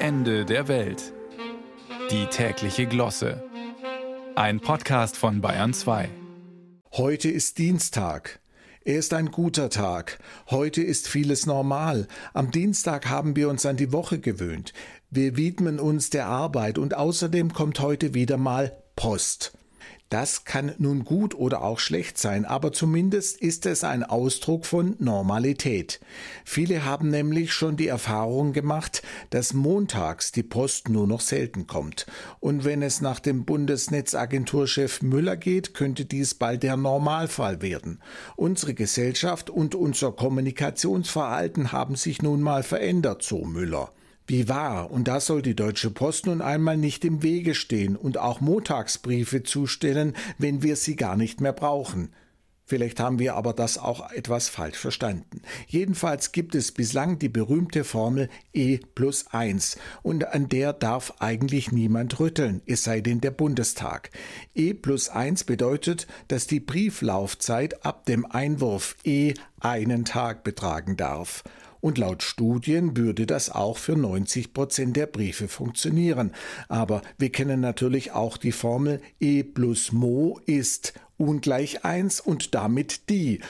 Ende der Welt. Die tägliche Glosse. Ein Podcast von Bayern 2. Heute ist Dienstag. Er ist ein guter Tag. Heute ist vieles normal. Am Dienstag haben wir uns an die Woche gewöhnt. Wir widmen uns der Arbeit und außerdem kommt heute wieder mal Post. Das kann nun gut oder auch schlecht sein, aber zumindest ist es ein Ausdruck von Normalität. Viele haben nämlich schon die Erfahrung gemacht, dass montags die Post nur noch selten kommt. Und wenn es nach dem Bundesnetzagenturchef Müller geht, könnte dies bald der Normalfall werden. Unsere Gesellschaft und unser Kommunikationsverhalten haben sich nun mal verändert, so Müller. Wie wahr, und da soll die Deutsche Post nun einmal nicht im Wege stehen und auch Montagsbriefe zustellen, wenn wir sie gar nicht mehr brauchen. Vielleicht haben wir aber das auch etwas falsch verstanden. Jedenfalls gibt es bislang die berühmte Formel E plus 1 und an der darf eigentlich niemand rütteln, es sei denn der Bundestag. E plus 1 bedeutet, dass die Brieflaufzeit ab dem Einwurf E einen Tag betragen darf. Und laut Studien würde das auch für 90 Prozent der Briefe funktionieren. Aber wir kennen natürlich auch die Formel E plus Mo ist ungleich 1 und damit die.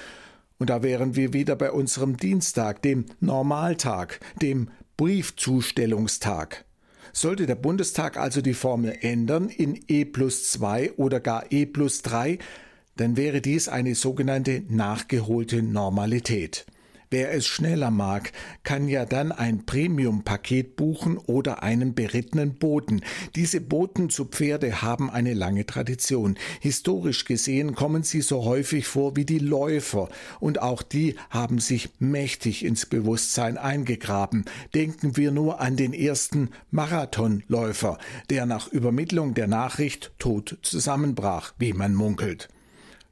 Und da wären wir wieder bei unserem Dienstag, dem Normaltag, dem Briefzustellungstag. Sollte der Bundestag also die Formel ändern in E plus 2 oder gar E plus 3, dann wäre dies eine sogenannte nachgeholte Normalität. Wer es schneller mag, kann ja dann ein Premium-Paket buchen oder einen berittenen Boten. Diese Boten zu Pferde haben eine lange Tradition. Historisch gesehen kommen sie so häufig vor wie die Läufer und auch die haben sich mächtig ins Bewusstsein eingegraben. Denken wir nur an den ersten Marathonläufer, der nach Übermittlung der Nachricht tot zusammenbrach, wie man munkelt.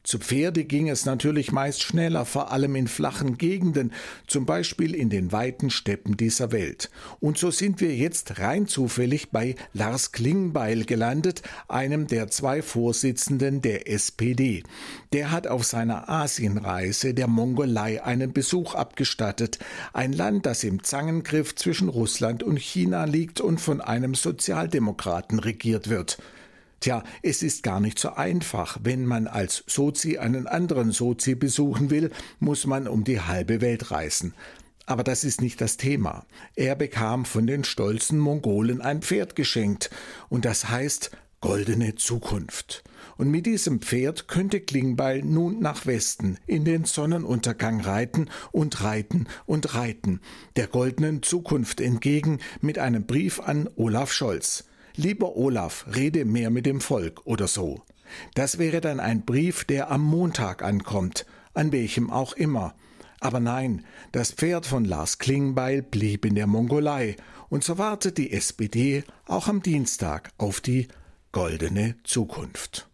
Zu Pferde ging es natürlich meist schneller, vor allem in flachen Gegenden, zum Beispiel in den weiten Steppen dieser Welt. Und so sind wir jetzt rein zufällig bei Lars Klingbeil gelandet, einem der zwei Vorsitzenden der SPD. Der hat auf seiner Asienreise der Mongolei einen Besuch abgestattet, ein Land, das im Zangengriff zwischen Russland und China liegt und von einem Sozialdemokraten regiert wird. Tja, es ist gar nicht so einfach. Wenn man als Sozi einen anderen Sozi besuchen will, muss man um die halbe Welt reisen. Aber das ist nicht das Thema. Er bekam von den stolzen Mongolen ein Pferd geschenkt, und das heißt goldene Zukunft. Und mit diesem Pferd könnte Klingbeil nun nach Westen in den Sonnenuntergang reiten und reiten und reiten, der goldenen Zukunft entgegen mit einem Brief an Olaf Scholz. Lieber Olaf, rede mehr mit dem Volk oder so. Das wäre dann ein Brief, der am Montag ankommt, an welchem auch immer. Aber nein, das Pferd von Lars Klingbeil blieb in der Mongolei, und so wartet die SPD auch am Dienstag auf die goldene Zukunft.